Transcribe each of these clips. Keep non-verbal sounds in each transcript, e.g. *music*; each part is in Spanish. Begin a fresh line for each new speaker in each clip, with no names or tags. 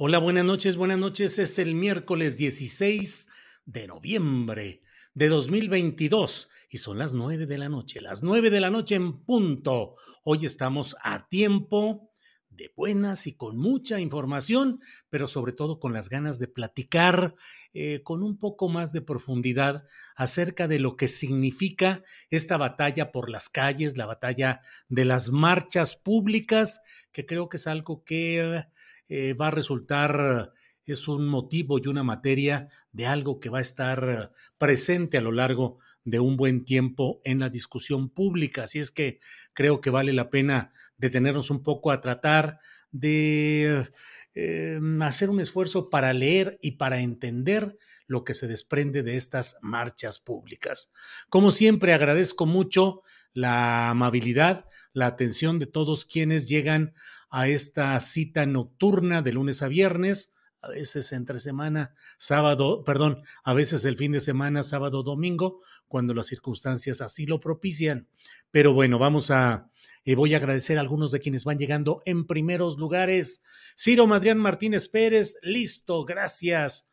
Hola, buenas noches, buenas noches. Es el miércoles 16 de noviembre de 2022 y son las 9 de la noche, las 9 de la noche en punto. Hoy estamos a tiempo de buenas y con mucha información, pero sobre todo con las ganas de platicar eh, con un poco más de profundidad acerca de lo que significa esta batalla por las calles, la batalla de las marchas públicas, que creo que es algo que eh, va a resultar, es un motivo y una materia de algo que va a estar presente a lo largo de un buen tiempo en la discusión pública. Así es que creo que vale la pena detenernos un poco a tratar de eh, hacer un esfuerzo para leer y para entender lo que se desprende de estas marchas públicas. Como siempre, agradezco mucho la amabilidad, la atención de todos quienes llegan a esta cita nocturna de lunes a viernes, a veces entre semana, sábado, perdón, a veces el fin de semana, sábado, domingo, cuando las circunstancias así lo propician. Pero bueno, vamos a, eh, voy a agradecer a algunos de quienes van llegando en primeros lugares. Ciro Madrián Martínez Pérez, listo, gracias.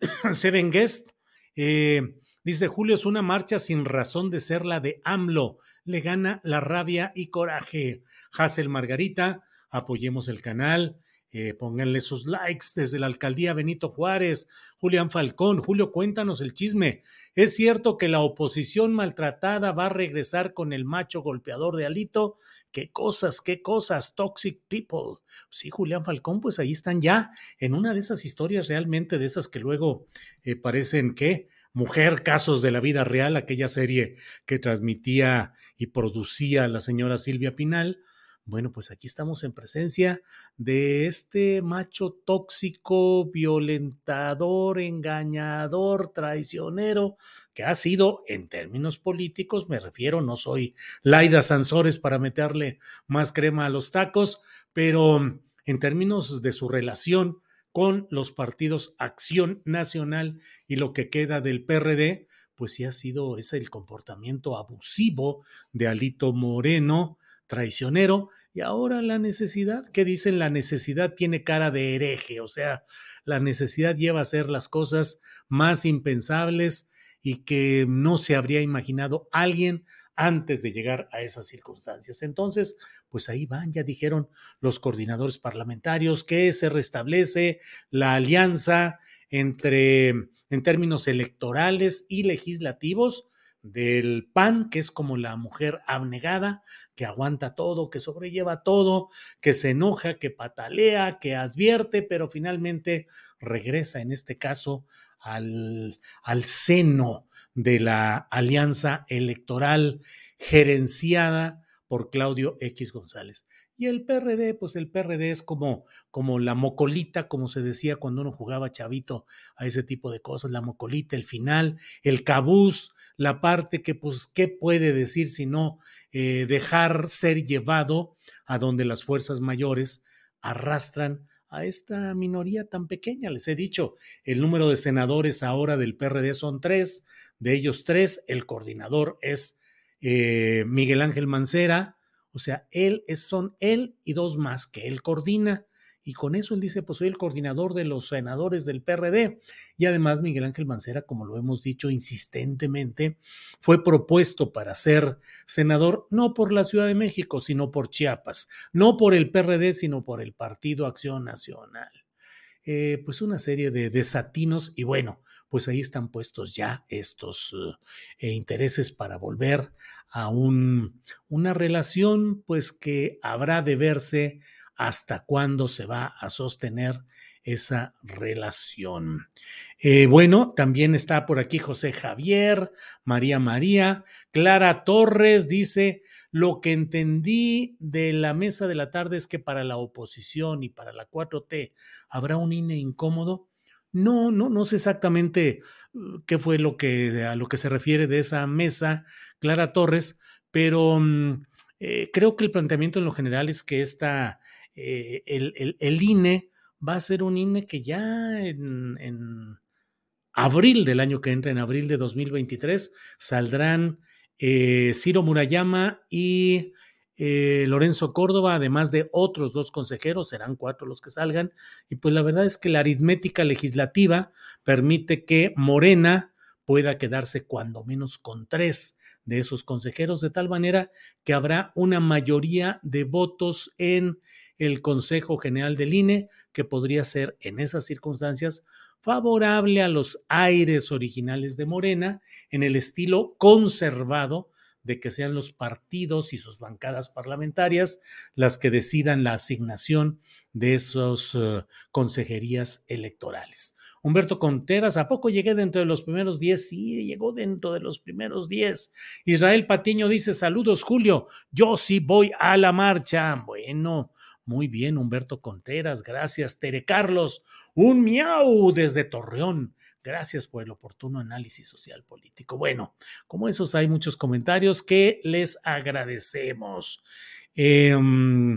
*coughs* Seven Guest, eh, dice Julio, es una marcha sin razón de ser la de AMLO. Le gana la rabia y coraje. Hazel Margarita, apoyemos el canal, eh, pónganle sus likes desde la alcaldía Benito Juárez, Julián Falcón. Julio, cuéntanos el chisme. ¿Es cierto que la oposición maltratada va a regresar con el macho golpeador de Alito? ¿Qué cosas, qué cosas? Toxic people. Sí, Julián Falcón, pues ahí están ya en una de esas historias realmente de esas que luego eh, parecen que Mujer, casos de la vida real, aquella serie que transmitía y producía la señora Silvia Pinal bueno, pues aquí estamos en presencia de este macho tóxico, violentador, engañador, traicionero, que ha sido, en términos políticos, me refiero, no soy Laida Sansores para meterle más crema a los tacos, pero en términos de su relación con los partidos Acción Nacional y lo que queda del PRD, pues sí ha sido ese el comportamiento abusivo de Alito Moreno, traicionero, y ahora la necesidad, ¿qué dicen? La necesidad tiene cara de hereje, o sea, la necesidad lleva a hacer las cosas más impensables y que no se habría imaginado alguien antes de llegar a esas circunstancias. Entonces, pues ahí van, ya dijeron los coordinadores parlamentarios que se restablece la alianza entre, en términos electorales y legislativos, del PAN, que es como la mujer abnegada, que aguanta todo, que sobrelleva todo, que se enoja, que patalea, que advierte, pero finalmente regresa en este caso al, al seno de la alianza electoral gerenciada por Claudio X González. Y el PRD, pues el PRD es como, como la mocolita, como se decía cuando uno jugaba chavito a ese tipo de cosas, la mocolita, el final, el cabús, la parte que, pues, ¿qué puede decir sino eh, dejar ser llevado a donde las fuerzas mayores arrastran a esta minoría tan pequeña. Les he dicho, el número de senadores ahora del PRD son tres, de ellos tres, el coordinador es eh, Miguel Ángel Mancera, o sea, él es, son él y dos más que él coordina. Y con eso él dice, pues soy el coordinador de los senadores del PRD. Y además Miguel Ángel Mancera, como lo hemos dicho insistentemente, fue propuesto para ser senador no por la Ciudad de México, sino por Chiapas, no por el PRD, sino por el Partido Acción Nacional. Eh, pues una serie de desatinos y bueno, pues ahí están puestos ya estos eh, intereses para volver a un, una relación pues que habrá de verse hasta cuándo se va a sostener esa relación. Eh, bueno, también está por aquí José Javier, María María, Clara Torres dice, lo que entendí de la mesa de la tarde es que para la oposición y para la 4T habrá un INE incómodo. No, no, no sé exactamente uh, qué fue lo que a lo que se refiere de esa mesa, Clara Torres, pero mm, eh, creo que el planteamiento en lo general es que esta, eh, el, el, INE va a ser un INE que ya en, en, abril del año que entra, en abril de 2023, saldrán eh, Ciro Murayama y eh, Lorenzo Córdoba, además de otros dos consejeros, serán cuatro los que salgan. Y pues la verdad es que la aritmética legislativa permite que Morena pueda quedarse cuando menos con tres de esos consejeros, de tal manera que habrá una mayoría de votos en el Consejo General del INE, que podría ser en esas circunstancias favorable a los aires originales de Morena en el estilo conservado de que sean los partidos y sus bancadas parlamentarias las que decidan la asignación de esas uh, consejerías electorales. Humberto Conteras, ¿a poco llegué dentro de los primeros diez? Sí, llegó dentro de los primeros diez. Israel Patiño dice, saludos Julio, yo sí voy a la marcha. Bueno, muy bien, Humberto Conteras, gracias. Tere Carlos, un miau desde Torreón. Gracias por el oportuno análisis social político. Bueno, como esos hay muchos comentarios que les agradecemos. Em,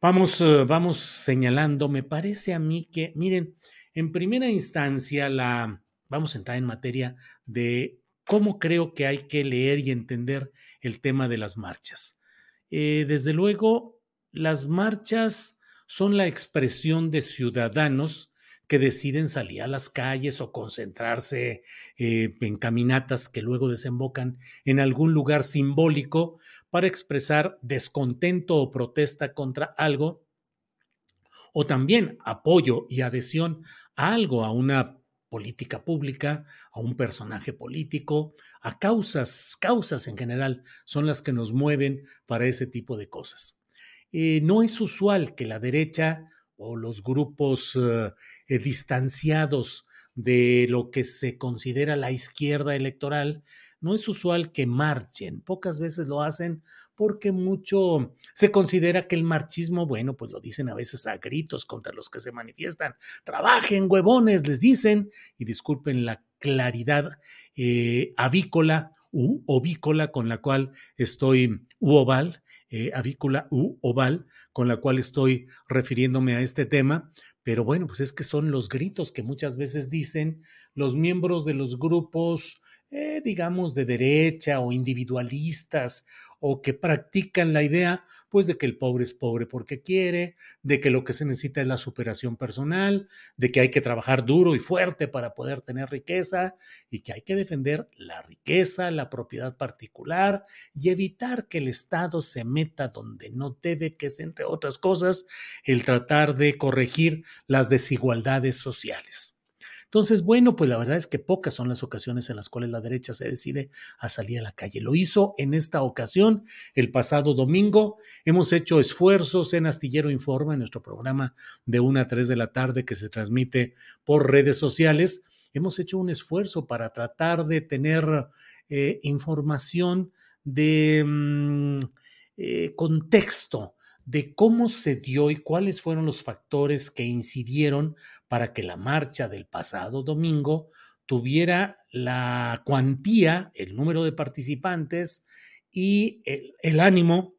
vamos, eh, vamos señalando, me parece a mí que, miren, en primera instancia, la, vamos a entrar en materia de cómo creo que hay que leer y entender el tema de las marchas. Eh, desde luego, las marchas son la expresión de ciudadanos que deciden salir a las calles o concentrarse eh, en caminatas que luego desembocan en algún lugar simbólico para expresar descontento o protesta contra algo, o también apoyo y adhesión a algo, a una política pública, a un personaje político, a causas, causas en general son las que nos mueven para ese tipo de cosas. Eh, no es usual que la derecha o los grupos eh, eh, distanciados de lo que se considera la izquierda electoral, no es usual que marchen, pocas veces lo hacen porque mucho se considera que el marchismo, bueno, pues lo dicen a veces a gritos contra los que se manifiestan, trabajen huevones, les dicen, y disculpen la claridad avícola u ovícola con la cual estoy, u oval, eh, avícola u oval con la cual estoy refiriéndome a este tema, pero bueno, pues es que son los gritos que muchas veces dicen los miembros de los grupos eh, digamos, de derecha o individualistas o que practican la idea, pues, de que el pobre es pobre porque quiere, de que lo que se necesita es la superación personal, de que hay que trabajar duro y fuerte para poder tener riqueza y que hay que defender la riqueza, la propiedad particular y evitar que el Estado se meta donde no debe, que es, entre otras cosas, el tratar de corregir las desigualdades sociales. Entonces, bueno, pues la verdad es que pocas son las ocasiones en las cuales la derecha se decide a salir a la calle. Lo hizo en esta ocasión, el pasado domingo. Hemos hecho esfuerzos en Astillero Informa, en nuestro programa de 1 a 3 de la tarde que se transmite por redes sociales. Hemos hecho un esfuerzo para tratar de tener eh, información de mm, eh, contexto de cómo se dio y cuáles fueron los factores que incidieron para que la marcha del pasado domingo tuviera la cuantía, el número de participantes y el, ánimo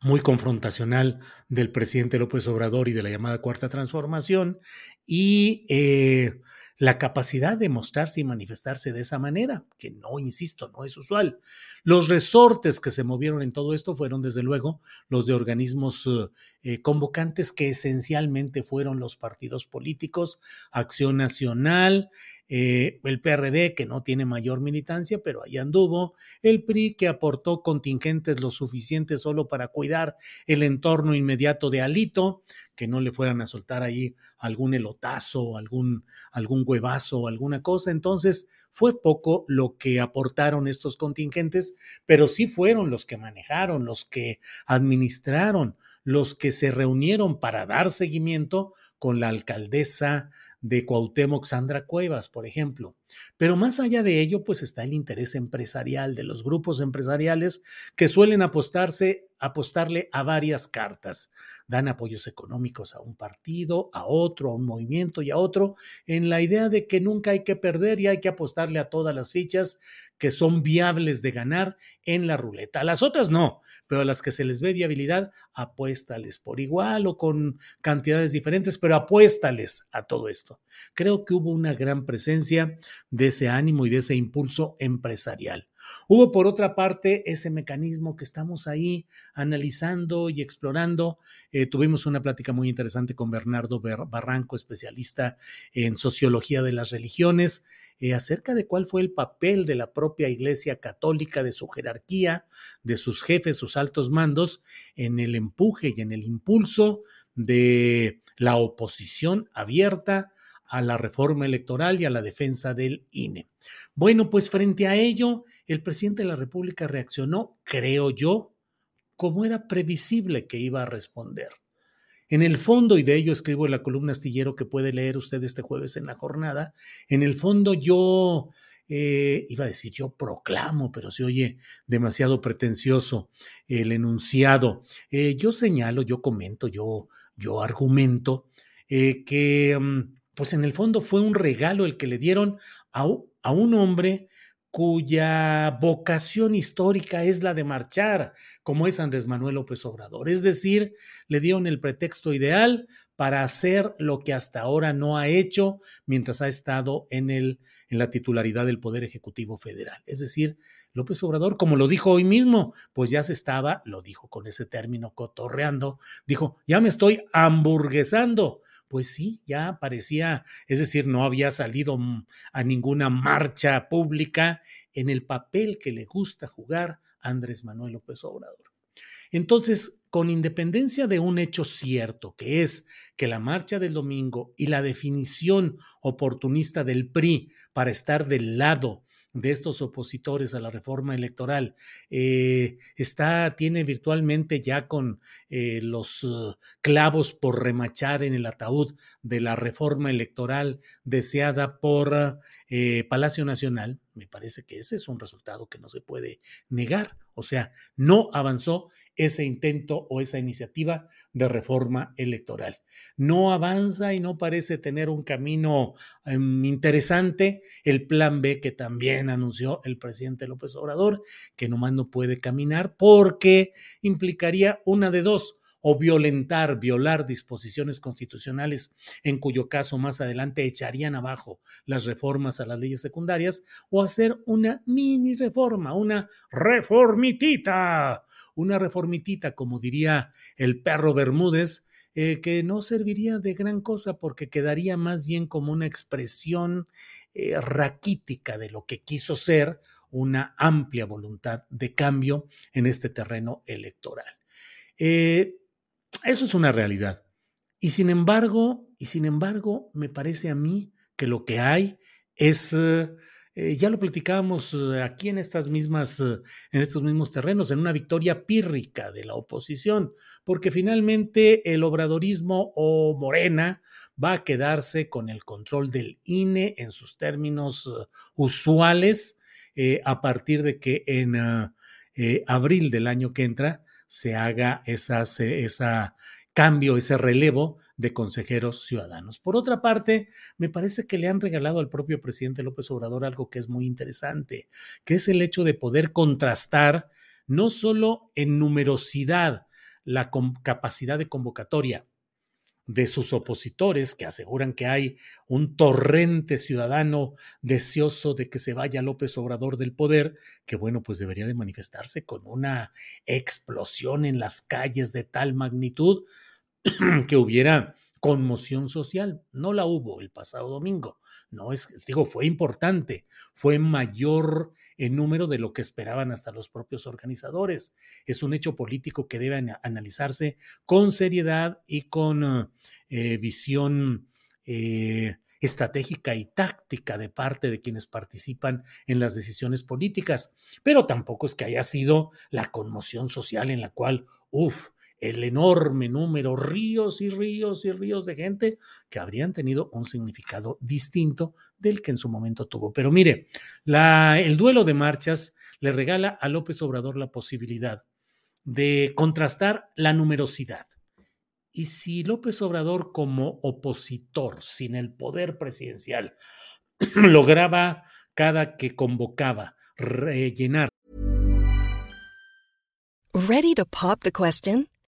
muy confrontacional del presidente López Obrador y de la llamada Cuarta Transformación y eh, la capacidad de mostrarse y manifestarse de esa manera, que no, insisto, no es usual. Los resortes que se movieron en todo esto fueron, desde luego, los de organismos eh, convocantes que esencialmente fueron los partidos políticos, Acción Nacional, eh, el PRD, que no tiene mayor militancia, pero ahí anduvo, el PRI, que aportó contingentes lo suficiente solo para cuidar el entorno inmediato de Alito, que no le fueran a soltar ahí algún elotazo, algún, algún huevazo o alguna cosa. Entonces, fue poco lo que aportaron estos contingentes, pero sí fueron los que manejaron, los que administraron, los que se reunieron para dar seguimiento con la alcaldesa de Cuauhtémoc Sandra Cuevas, por ejemplo. Pero más allá de ello, pues está el interés empresarial de los grupos empresariales que suelen apostarse, apostarle a varias cartas. Dan apoyos económicos a un partido, a otro, a un movimiento y a otro, en la idea de que nunca hay que perder y hay que apostarle a todas las fichas que son viables de ganar en la ruleta. Las otras no, pero a las que se les ve viabilidad, apuéstales por igual o con cantidades diferentes, pero apuéstales a todo esto. Creo que hubo una gran presencia de ese ánimo y de ese impulso empresarial. Hubo, por otra parte, ese mecanismo que estamos ahí analizando y explorando. Eh, tuvimos una plática muy interesante con Bernardo Barranco, especialista en sociología de las religiones, eh, acerca de cuál fue el papel de la propia Iglesia Católica, de su jerarquía, de sus jefes, sus altos mandos, en el empuje y en el impulso de la oposición abierta a la reforma electoral y a la defensa del INE. Bueno, pues frente a ello, el presidente de la República reaccionó, creo yo, como era previsible que iba a responder. En el fondo, y de ello escribo en la columna astillero que puede leer usted este jueves en la jornada, en el fondo yo, eh, iba a decir yo proclamo, pero se oye demasiado pretencioso el enunciado. Eh, yo señalo, yo comento, yo, yo argumento eh, que... Mm, pues en el fondo fue un regalo el que le dieron a, un hombre cuya vocación histórica es la de marchar, como es Andrés Manuel López Obrador. Es decir, le dieron el pretexto ideal para hacer lo que hasta ahora no ha hecho mientras ha estado en, el, en la titularidad del Poder Ejecutivo Federal. Es decir, López Obrador, como lo dijo hoy mismo, pues ya se estaba, lo dijo con ese término cotorreando, dijo, ya me estoy hamburguesando pues sí, ya parecía, es decir, no había salido a ninguna marcha pública en el papel que le gusta jugar Andrés Manuel López Obrador. Entonces, con independencia de un hecho cierto, que es que la marcha del domingo y la definición oportunista del PRI para estar del lado de estos opositores a la reforma electoral. Eh, está, tiene virtualmente ya con eh, los uh, clavos por remachar en el ataúd de la reforma electoral deseada por eh, Palacio Nacional, me parece que ese es un resultado que no se puede negar. O sea, no avanzó ese intento o esa iniciativa de reforma electoral. No avanza y no parece tener un camino em, interesante el plan B que también anunció el presidente López Obrador, que nomás no puede caminar porque implicaría una de dos o violentar, violar disposiciones constitucionales, en cuyo caso más adelante echarían abajo las reformas a las leyes secundarias, o hacer una mini reforma, una reformitita, una reformitita, como diría el perro Bermúdez, eh, que no serviría de gran cosa porque quedaría más bien como una expresión eh, raquítica de lo que quiso ser una amplia voluntad de cambio en este terreno electoral. Eh, eso es una realidad. Y sin embargo, y sin embargo, me parece a mí que lo que hay es, eh, eh, ya lo platicábamos eh, aquí en estas mismas, en estos mismos terrenos, en una victoria pírrica de la oposición, porque finalmente el obradorismo o Morena va a quedarse con el control del INE en sus términos usuales a partir de que en abril del año que entra se haga esas, esa cambio, ese relevo de consejeros ciudadanos. Por otra parte, me parece que le han regalado al propio presidente López Obrador algo que es muy interesante, que es el hecho de poder contrastar no solo en numerosidad la capacidad de convocatoria, de sus opositores que aseguran que hay un torrente ciudadano deseoso de que se vaya López Obrador del poder, que bueno, pues debería de manifestarse con una explosión en las calles de tal magnitud *clears throat* que hubiera conmoción social. No la hubo el pasado domingo. No es, digo, fue importante, fue mayor en número de lo que esperaban hasta los propios organizadores. Es un hecho político que debe analizarse con seriedad y con eh, visión eh, estratégica y táctica de parte de quienes participan en las decisiones políticas. Pero tampoco es que haya sido la conmoción social en la cual, uff, el enorme número, ríos y ríos y ríos de gente que habrían tenido un significado distinto del que en su momento tuvo. Pero mire, el duelo de marchas le regala a López Obrador la posibilidad de contrastar la numerosidad. Y si López Obrador como opositor, sin el poder presidencial, *clears throat* lograba cada que convocaba rellenar.
Ready to pop the question?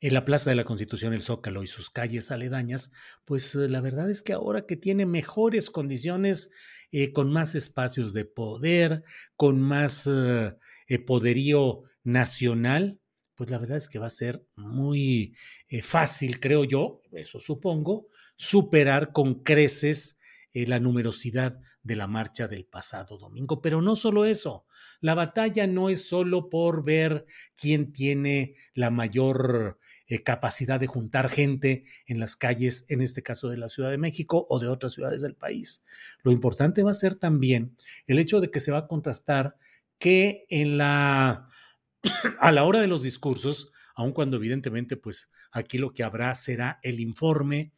En la Plaza de la Constitución, el Zócalo y sus calles aledañas, pues eh, la verdad es que ahora que tiene mejores condiciones, eh, con más espacios de poder, con más eh, poderío nacional, pues la verdad es que va a ser muy fácil, creo yo, eso supongo, superar con creces la numerosidad de la marcha del pasado domingo. Pero no solo eso, la batalla no es solo por ver quién tiene la mayor eh, capacidad de juntar gente en las calles, en este caso de la Ciudad de México o de otras ciudades del país. Lo importante va a ser también el hecho de que se va a contrastar que en la *coughs* a la hora de los discursos, aun cuando evidentemente pues aquí lo que habrá será el informe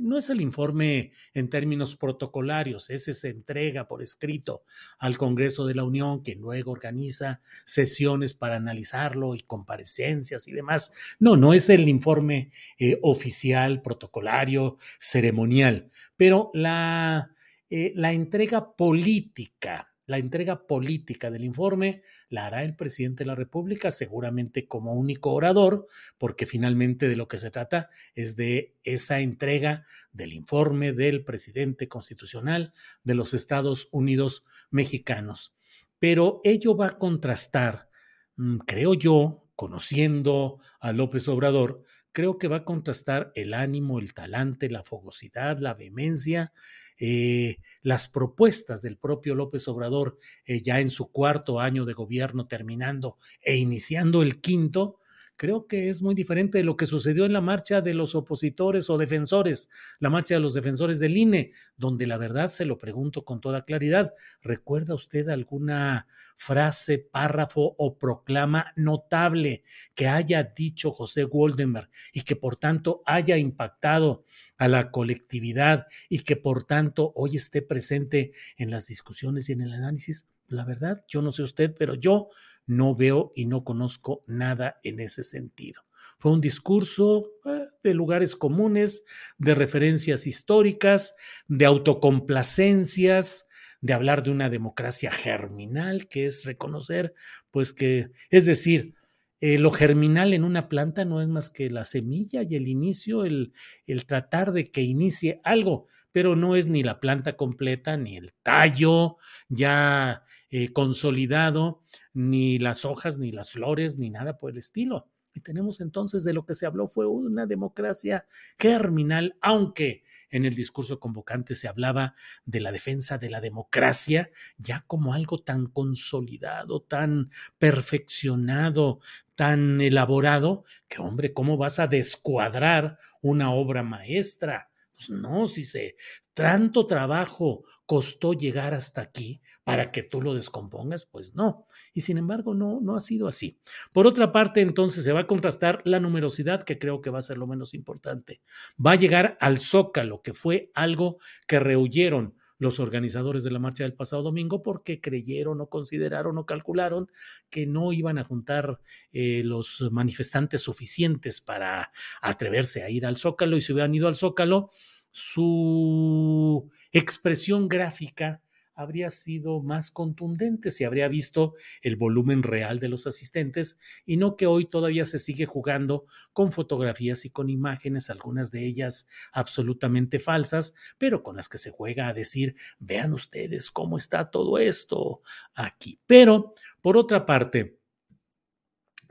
no es el informe en términos protocolarios, ese se entrega por escrito al Congreso de la Unión, que luego organiza sesiones para analizarlo y comparecencias y demás. No, no es el informe eh, oficial, protocolario, ceremonial, pero la, eh, la entrega política la entrega política del informe la hará el presidente de la República, seguramente como único orador, porque finalmente de lo que se trata es de esa entrega del informe del presidente constitucional de los Estados Unidos mexicanos. Pero ello va a contrastar, mm, creo yo, conociendo a López Obrador, creo que va a contrastar el ánimo, el talante, la fogosidad, la vehemencia eh, las propuestas del propio López Obrador eh, ya en su cuarto año de gobierno terminando e iniciando el quinto, creo que es muy diferente de lo que sucedió en la marcha de los opositores o defensores, la marcha de los defensores del INE, donde la verdad se lo pregunto con toda claridad. ¿Recuerda usted alguna frase, párrafo o proclama notable que haya dicho José Woldenberg y que por tanto haya impactado a la colectividad y que por tanto hoy esté presente en las discusiones y en el análisis? La verdad, yo no sé usted, pero yo no veo y no conozco nada en ese sentido. Fue un discurso eh, de lugares comunes, de referencias históricas, de autocomplacencias, de hablar de una democracia germinal, que es reconocer, pues que, es decir, eh, lo germinal en una planta no es más que la semilla y el inicio, el, el, tratar de que inicie algo, pero no es ni la planta completa, ni el tallo ya eh, consolidado, ni las hojas, ni las flores, ni nada por el estilo. Y tenemos entonces de lo que se habló fue una democracia germinal, aunque en el discurso convocante se hablaba de la defensa de la democracia ya como algo tan consolidado, tan perfeccionado, tan elaborado, que hombre, ¿cómo vas a descuadrar una obra maestra? Pues no, si se tanto trabajo costó llegar hasta aquí para que tú lo descompongas, pues no. Y sin embargo, no, no ha sido así. Por otra parte, entonces se va a contrastar la numerosidad, que creo que va a ser lo menos importante. Va a llegar al zócalo, que fue algo que rehuyeron los organizadores de la marcha del pasado domingo porque creyeron o consideraron o calcularon que no iban a juntar eh, los manifestantes suficientes para atreverse a ir al Zócalo y si hubieran ido al Zócalo, su expresión gráfica habría sido más contundente si habría visto el volumen real de los asistentes y no que hoy todavía se sigue jugando con fotografías y con imágenes, algunas de ellas absolutamente falsas, pero con las que se juega a decir, vean ustedes cómo está todo esto aquí. Pero, por otra parte,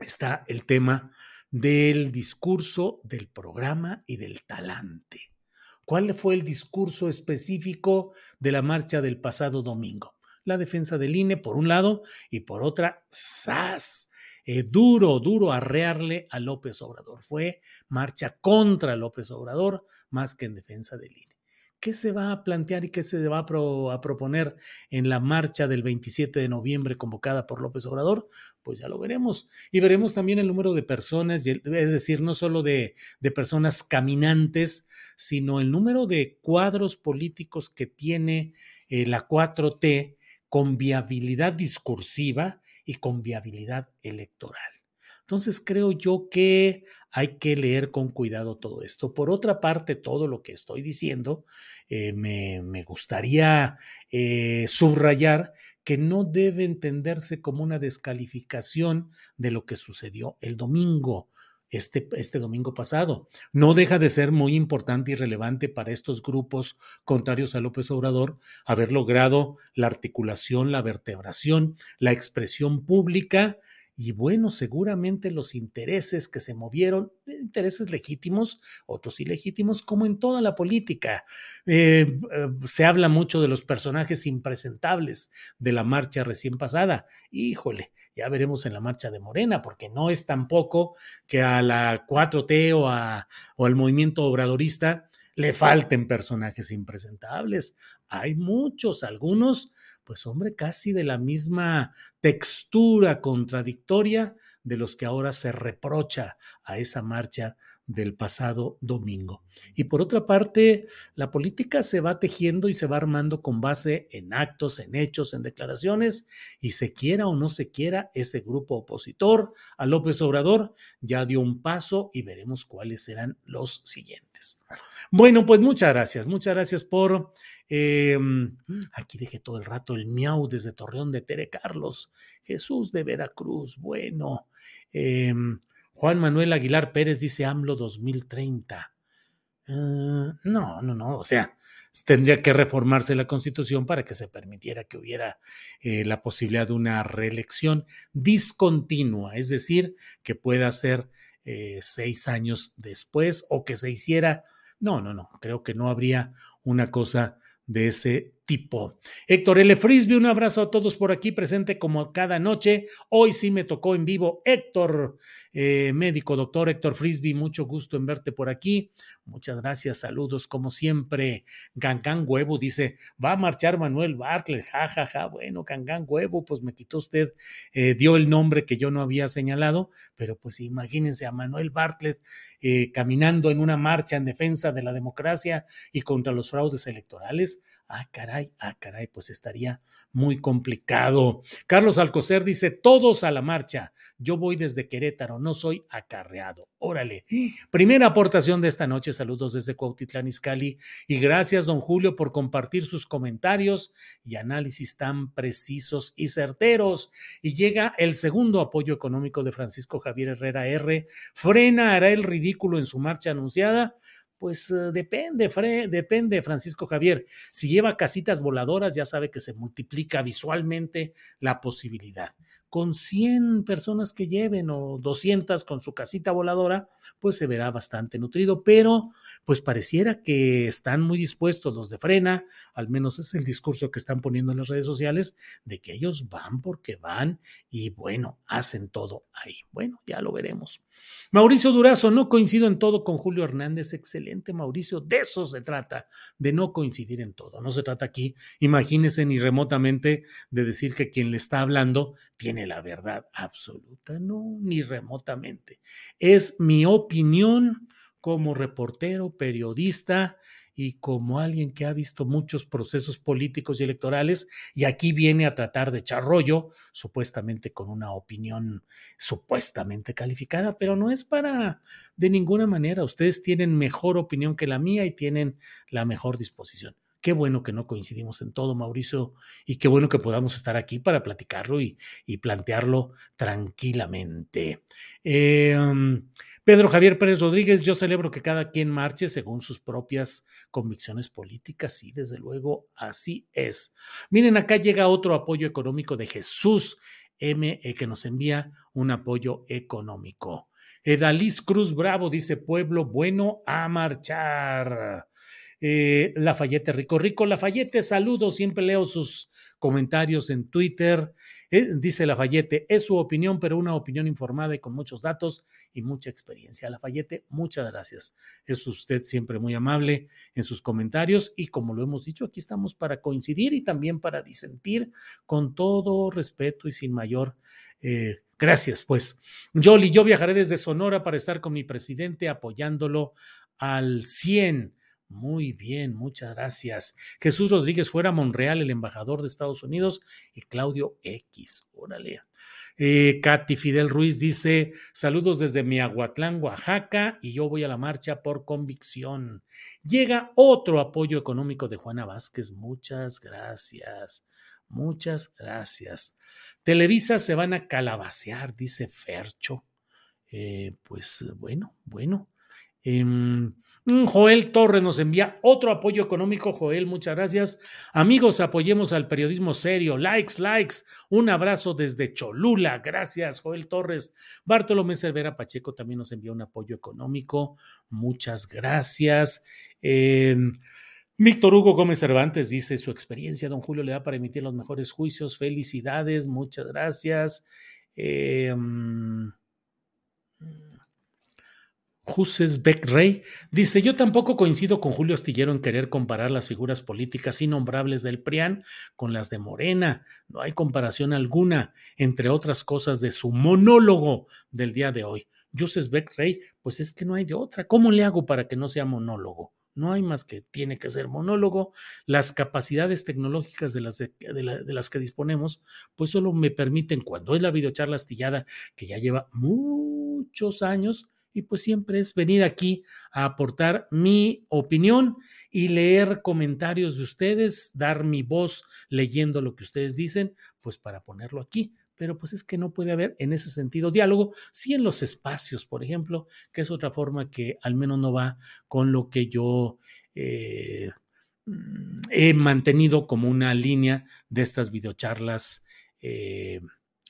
está el tema del discurso, del programa y del talante. ¿Cuál fue el discurso específico de la marcha del pasado domingo? La defensa del INE, por un lado, y por otra, ¡zas! Eh, duro, duro arrearle a López Obrador. Fue marcha contra López Obrador más que en defensa del INE. ¿Qué se va a plantear y qué se va a, proponer en la marcha del 27 de noviembre convocada por López Obrador? Pues ya lo veremos. Y veremos también el número de personas, es decir, no solo de, personas caminantes, sino el número de cuadros políticos que tiene eh, la 4T con viabilidad discursiva y con viabilidad electoral. Entonces creo yo que hay que leer con cuidado todo esto. Por otra parte, todo lo que estoy diciendo, eh, me, gustaría eh, subrayar que no debe entenderse como una descalificación de lo que sucedió el domingo. Este, este, domingo pasado. No deja de ser muy importante y relevante para estos grupos contrarios a López Obrador haber logrado la articulación, la vertebración, la expresión pública y bueno, seguramente los intereses que se movieron, intereses legítimos, otros ilegítimos, como en toda la política. Eh, eh, se habla mucho de los personajes impresentables de la marcha recién pasada. Híjole, ya veremos en la marcha de Morena, porque no es tampoco que a la 4T o, a, o al movimiento obradorista le falten personajes impresentables. Hay muchos, algunos pues hombre, casi de la misma textura contradictoria de los que ahora se reprocha a esa marcha del pasado domingo. Y por otra parte, la política se va tejiendo y se va armando con base en actos, en hechos, en declaraciones, y se quiera o no se quiera, ese grupo opositor a López Obrador ya dio un paso y veremos cuáles serán los siguientes. Bueno, pues muchas gracias, muchas gracias por Em, aquí dejé todo el rato el miau desde Torreón de Tere Carlos. Jesús de Veracruz, bueno. Em, Juan Manuel Aguilar Pérez dice AMLO 2030. Ah, no, no, no. O sea, tendría que reformarse la constitución para que se permitiera que hubiera eh, la posibilidad de una reelección discontinua, es decir, que pueda ser eh, seis años después o que se hiciera. No, no, no. Creo que no habría una cosa de ese tipo. Héctor L. Frisby, un abrazo a todos por aquí, presente como cada noche. Hoy sí me tocó en vivo Héctor, eh, médico, doctor Héctor Frisby, mucho gusto en verte por aquí. Muchas gracias, saludos como siempre. Gangán Huevo dice, va a marchar Manuel Bartlett, jajaja, ja, bueno, Gangán Huevo, pues me quitó usted, eh, dio el nombre que yo no había señalado, pero pues imagínense a Manuel Bartlett eh, caminando en una marcha en defensa de la democracia y contra los fraudes electorales Ah, caray, ah, caray, pues estaría muy complicado. Carlos Alcocer dice, todos a la marcha. Yo voy desde Querétaro, no soy acarreado. Órale. Primera aportación de esta noche. Saludos desde Cuautitlán Izcalli. Y gracias, don Julio, por compartir sus comentarios y análisis tan precisos y certeros. Y llega el segundo apoyo económico de Francisco Javier Herrera R. Frena, hará el ridículo en su marcha anunciada. Pues eh, depende, depende, Francisco Javier. Si lleva casitas voladoras, ya sabe que se multiplica visualmente la posibilidad. con 100 personas que lleven o 200 con su casita voladora, pues se verá bastante nutrido, pero pues pareciera que están muy dispuestos los de frena, al menos es el discurso que están poniendo en las redes sociales, de que ellos van porque van y bueno, hacen todo ahí. Bueno, ya lo veremos. Mauricio Durazo, no coincido en todo con Julio Hernández. Excelente, Mauricio. De eso se trata, de no coincidir en todo. No se trata aquí, imagínense ni remotamente, de decir que quien le está hablando tiene la verdad absoluta. No, ni remotamente. Es mi opinión como reportero, periodista y como alguien que ha visto muchos procesos políticos y electorales y aquí viene a tratar de echar rollo, supuestamente con una opinión supuestamente calificada, pero no es para de ninguna manera. Ustedes tienen mejor opinión que la mía y tienen la mejor disposición. Qué bueno que no coincidimos en todo, Mauricio, y qué bueno que podamos estar aquí para platicarlo y, plantearlo tranquilamente. Eh, Pedro Javier Pérez Rodríguez, yo celebro que cada quien marche según sus propias convicciones políticas y desde luego así es. Miren, acá llega otro apoyo económico de Jesús M, eh, que nos envía un apoyo económico. Edaliz Cruz Bravo dice, pueblo bueno a marchar. Eh, Lafayette Rico Rico Lafayette, saludos, siempre leo sus comentarios en Twitter. Eh, dice Lafayette, es su opinión, pero una opinión informada y con muchos datos y mucha experiencia. Lafayette, muchas gracias. Es usted siempre muy amable en sus comentarios y como lo hemos dicho, aquí estamos para coincidir y también para disentir con todo respeto y sin mayor... Eh, gracias, pues. Yoli, yo viajaré desde Sonora para estar con mi presidente apoyándolo al 100 muy bien, muchas gracias. Jesús Rodríguez fuera Monreal, el embajador de Estados Unidos, y Claudio X. Órale. Eh, Katy Fidel Ruiz dice: Saludos desde Miahuatlán, Oaxaca, y yo voy a la marcha por convicción. Llega otro apoyo económico de Juana Vázquez. Muchas gracias. Muchas gracias. Televisa se van a calabacear, dice Fercho. Eh, pues bueno, bueno. Mm, Joel Torres nos envía otro apoyo económico. Joel, muchas gracias. Amigos, apoyemos al periodismo serio. Likes, likes. Un abrazo desde Cholula. Gracias, Joel Torres. Bartolomé Cervera Pacheco también nos envía un apoyo económico. Muchas gracias. Víctor Hugo Gómez Cervantes dice su experiencia, don Julio, le da para emitir los mejores juicios. Felicidades, muchas gracias. Juses Beck Rey dice: Yo tampoco coincido con Julio Astillero en querer comparar las figuras políticas innombrables del PRIAN con las de Morena. No hay comparación alguna, entre otras cosas, de su monólogo del día de hoy. Juses Beck Rey, pues es que no hay de otra. ¿Cómo le hago para que no sea monólogo? No hay más que tiene que ser monólogo. Las capacidades tecnológicas de las, de las que disponemos, pues solo me permiten, cuando es la videocharla astillada, que ya lleva muchos años, y pues siempre es venir aquí a aportar mi opinión y leer comentarios de ustedes, dar mi voz leyendo lo que ustedes dicen, pues para ponerlo aquí. Pero pues es que no puede haber en ese sentido diálogo, sí en los espacios, por ejemplo, que es otra forma que al menos no va con lo que yo eh, he mantenido como una línea de estas videocharlas eh,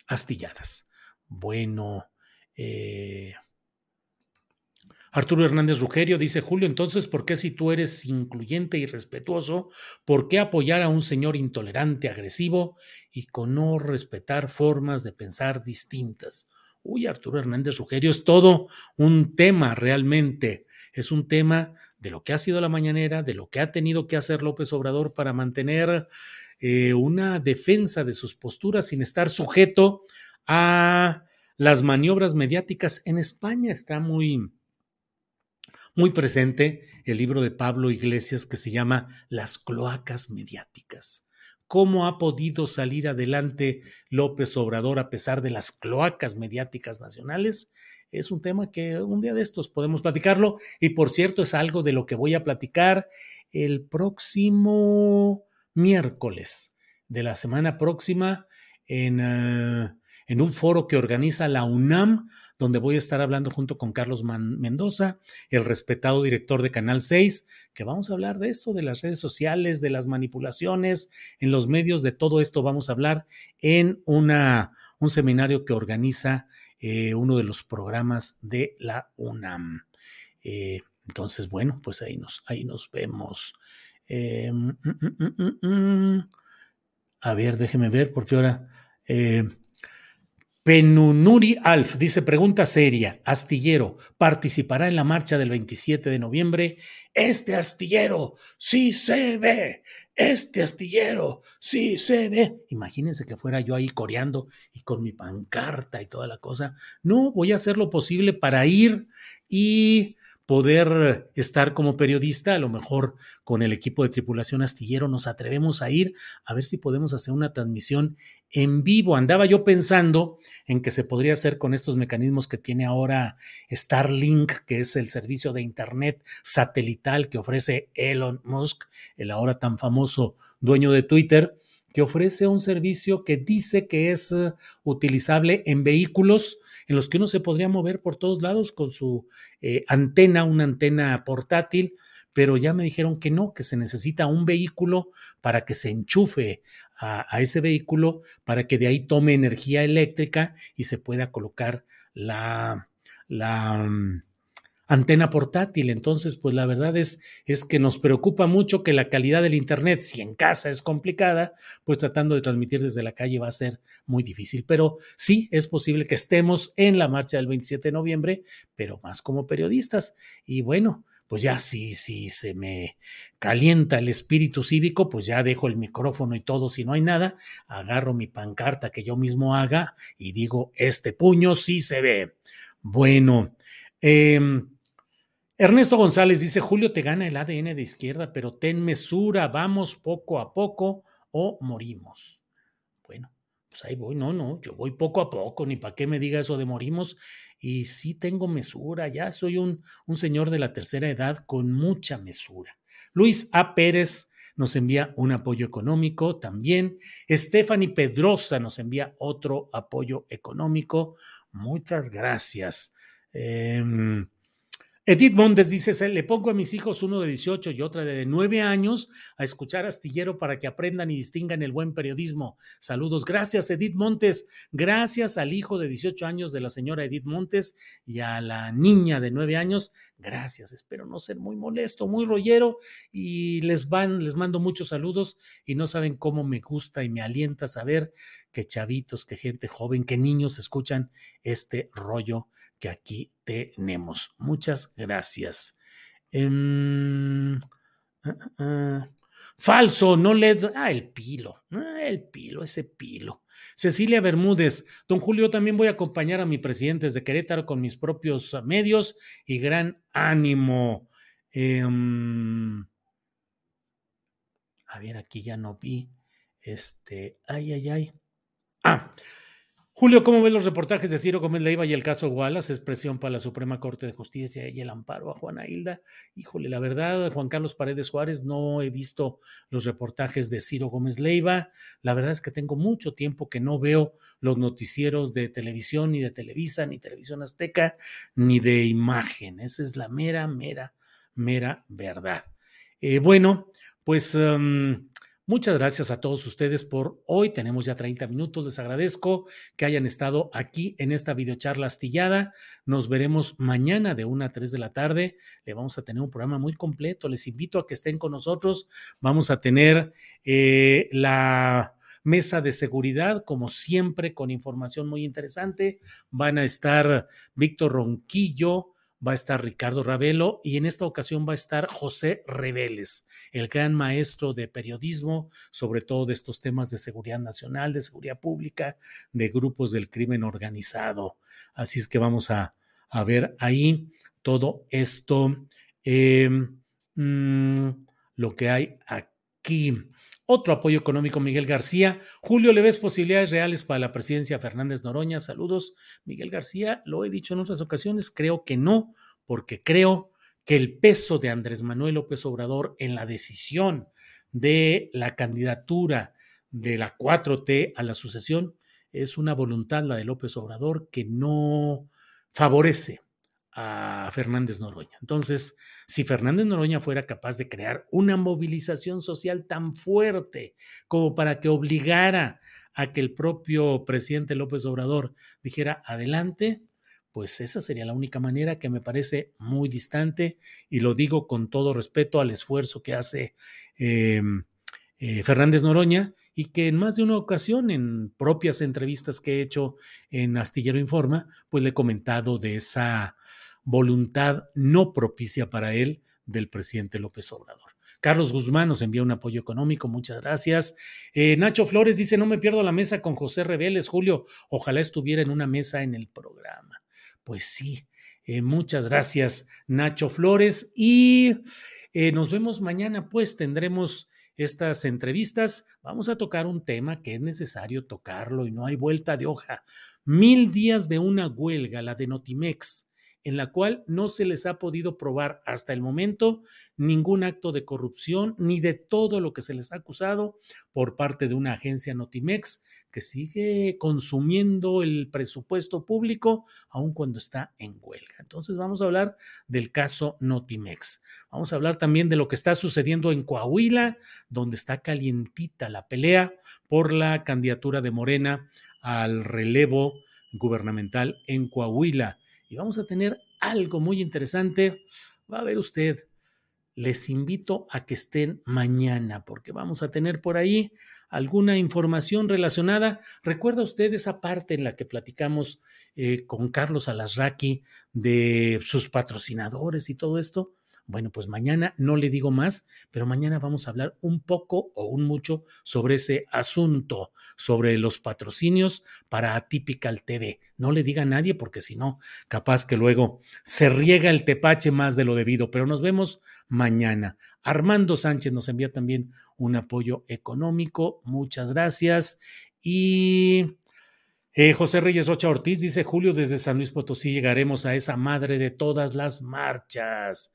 astilladas. Bueno, eh, Arturo Hernández Rugerio dice, Julio, entonces, ¿por qué si tú eres incluyente y respetuoso, por qué apoyar a un señor intolerante, agresivo y con no respetar formas de pensar distintas? Uy, Arturo Hernández Rugerio es todo un tema realmente, es un tema de lo que ha sido la mañanera, de lo que ha tenido que hacer López Obrador para mantener eh, una defensa de sus posturas sin estar sujeto a las maniobras mediáticas en España. Está muy muy presente el libro de Pablo Iglesias que se llama Las cloacas mediáticas. ¿Cómo ha podido salir adelante López Obrador a pesar de las cloacas mediáticas nacionales? Es un tema que un día de estos podemos platicarlo y por cierto es algo de lo que voy a platicar el próximo miércoles de la semana próxima en, uh, en un foro que organiza la UNAM donde voy a estar hablando junto con Carlos Mendoza, el respetado director de Canal 6, que vamos a hablar de esto, de las redes sociales, de las manipulaciones en los medios, de todo esto vamos a hablar en una, un seminario que organiza eh, uno de los programas de la UNAM. Eh, entonces, bueno, pues ahí nos, ahí nos vemos. Eh, mm, mm, mm, a ver, déjeme ver, porque ahora. Penunuri Alf dice, pregunta seria, astillero, ¿participará en la marcha del 27 de noviembre? Este astillero sí se ve, este astillero sí se ve. Imagínense que fuera yo ahí coreando y con mi pancarta y toda la cosa. No, voy a hacer lo posible para ir y poder estar como periodista, a lo mejor con el equipo de tripulación astillero nos atrevemos a ir a ver si podemos hacer una transmisión en vivo. Andaba yo pensando en que se podría hacer con estos mecanismos que tiene ahora Starlink, que es el servicio de Internet satelital que ofrece Elon Musk, el ahora tan famoso dueño de Twitter, que ofrece un servicio que dice que es uh, utilizable en vehículos en los que uno se podría mover por todos lados con su eh, antena, una antena portátil, pero ya me dijeron que no, que se necesita un vehículo para que se enchufe a, a ese vehículo, para que de ahí tome energía eléctrica y se pueda colocar la, la, mm, antena portátil. Entonces, pues la verdad es, es que nos preocupa mucho que la calidad del Internet, si en casa es complicada, pues tratando de transmitir desde la calle va a ser muy difícil. Pero sí, es posible que estemos en la marcha del 27 de noviembre, pero más como periodistas. Y bueno, pues ya si, si se me calienta el espíritu cívico, pues ya dejo el micrófono y todo. Si no hay nada, agarro mi pancarta que yo mismo haga y digo, este puño sí se ve. Bueno, eh, Ernesto González dice, Julio te gana el ADN de izquierda, pero ten mesura, vamos poco a poco o morimos. Bueno, pues ahí voy, no, no, yo voy poco a poco, ni para qué me diga eso de morimos. Y sí tengo mesura, ya soy un, un señor de la tercera edad con mucha mesura. Luis A. Pérez nos envía un apoyo económico también. Stephanie Pedrosa nos envía otro apoyo económico. Muchas gracias. Eh, Edith Mondes dice, le pongo a mis hijos uno de 18 y otra de 9 años a escuchar Astillero para que aprendan y distingan el buen periodismo. Saludos. Gracias, Edith Montes. Gracias al hijo de 18 años de la señora Edith Montes y a la niña de 9 años. Gracias. Espero no ser muy molesto, muy rollero y les van, les mando muchos saludos y no saben cómo me gusta y me alienta saber que chavitos, que gente joven, que niños escuchan este rollo que aquí tenemos. Muchas gracias. Em, ah, ah, ah. falso, no le. Ah, el pilo. el pilo, ese pilo. Cecilia Bermúdez. Don Julio, también voy a acompañar a mi presidente desde Querétaro con mis propios medios y gran ánimo. Em, a ver, aquí ya no vi. Este. Ay, ay, ay. Ah, Julio, ¿cómo ves los reportajes de Ciro Gómez Leiva y el caso Wallace? Expresión para la Suprema Corte de Justicia y el amparo a Juana Hilda. Híjole, la verdad, Juan Carlos Paredes Suárez, no he visto los reportajes de Ciro Gómez Leiva. La verdad es que tengo mucho tiempo que no veo los noticieros de televisión, ni de Televisa, ni Televisión Azteca, ni de imagen. Esa es la mera, mera, mera verdad. Eh, bueno, pues um, Muchas gracias a todos ustedes por hoy. Tenemos ya 30 minutos. Les agradezco que hayan estado aquí en esta videocharla astillada. Nos veremos mañana de 1 a 3 de la tarde. Le vamos a tener un programa muy completo. Les invito a que estén con nosotros. Vamos a tener eh, la mesa de seguridad, como siempre, con información muy interesante. Van a estar Víctor Ronquillo, va a estar Ricardo Ravelo y en esta ocasión va a estar José Reveles, el gran maestro de periodismo, sobre todo de estos temas de seguridad nacional, de seguridad pública, de grupos del crimen organizado. Así es que vamos a, ver ahí todo esto, em, mm, lo que hay aquí. Otro apoyo económico, Miguel García. Julio, ¿le ves posibilidades reales para la presidencia Fernández Noroña? Saludos. Miguel García, lo he dicho en otras ocasiones, creo que no, porque creo que el peso de Andrés Manuel López Obrador en la decisión de la candidatura de la 4T a la sucesión es una voluntad, la de López Obrador, que no, favorece a Fernández Noroña. Entonces, si Fernández Noroña fuera capaz de crear una movilización social tan fuerte como para que obligara a que el propio presidente López Obrador dijera adelante, pues esa sería la única manera que me parece muy distante y lo digo con todo respeto al esfuerzo que hace eh, eh, Fernández Noroña y que en más de una ocasión, en propias entrevistas que he hecho en Astillero Informa, pues le he comentado de esa voluntad no propicia para él del presidente López Obrador. Carlos Guzmán nos envía un apoyo económico, muchas gracias. Eh, Nacho Flores dice, no me pierdo la mesa con José Reveles, Julio, ojalá estuviera en una mesa en el programa. Pues sí, eh, muchas gracias Nacho Flores y eh, nos vemos mañana, pues tendremos estas entrevistas. Vamos a tocar un tema que es necesario tocarlo y no hay vuelta de hoja. Mil días de una huelga, la de Notimex en la cual no se les ha podido probar hasta el momento ningún acto de corrupción ni de todo lo que se les ha acusado por parte de una agencia Notimex que sigue consumiendo el presupuesto público aun cuando está en huelga. Entonces vamos a hablar del caso Notimex. Vamos a hablar también de lo que está sucediendo en Coahuila, donde está calientita la pelea por la candidatura de Morena al relevo gubernamental en Coahuila y vamos a tener algo muy interesante. Va a ver usted, les invito a que estén mañana porque vamos a tener por ahí alguna información relacionada. ¿Recuerda usted esa parte en la que platicamos eh, con Carlos Alasraqui de sus patrocinadores y todo esto? Bueno, pues mañana no le digo más, pero mañana vamos a hablar un poco o un mucho sobre ese asunto, sobre los patrocinios para Atypical TV. No le diga a nadie porque si no, capaz que luego se riega el tepache más de lo debido, pero nos vemos mañana. Armando Sánchez nos envía también un apoyo económico. Muchas gracias. Y eh, José Reyes Rocha Ortiz dice, Julio, desde San Luis Potosí llegaremos a esa madre de todas las marchas.